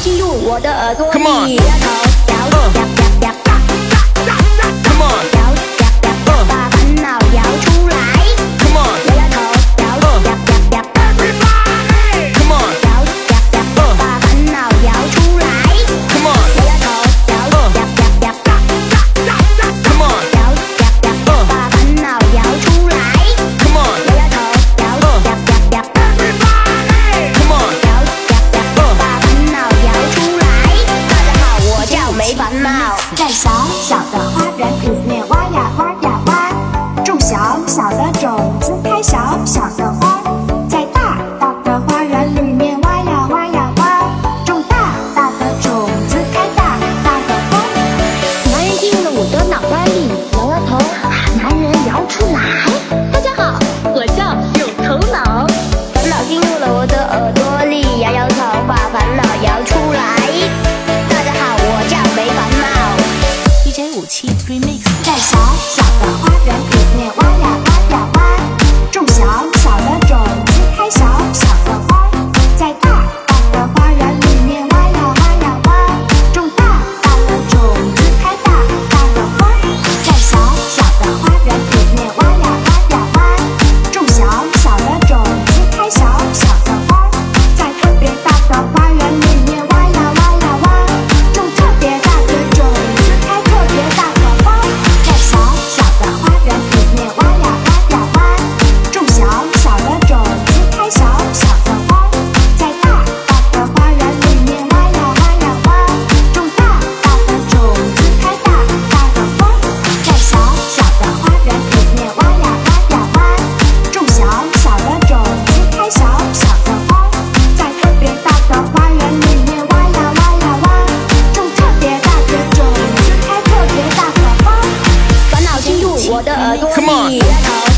进入我的耳朵 Come on 在小小的花园里面挖呀挖呀挖，种小小的种子，开小小的花。在大大的花园里面挖呀挖呀挖，种大大的种子，开大大的花。男人进了我的脑袋。七 three mix 在小小的花园里 Come on.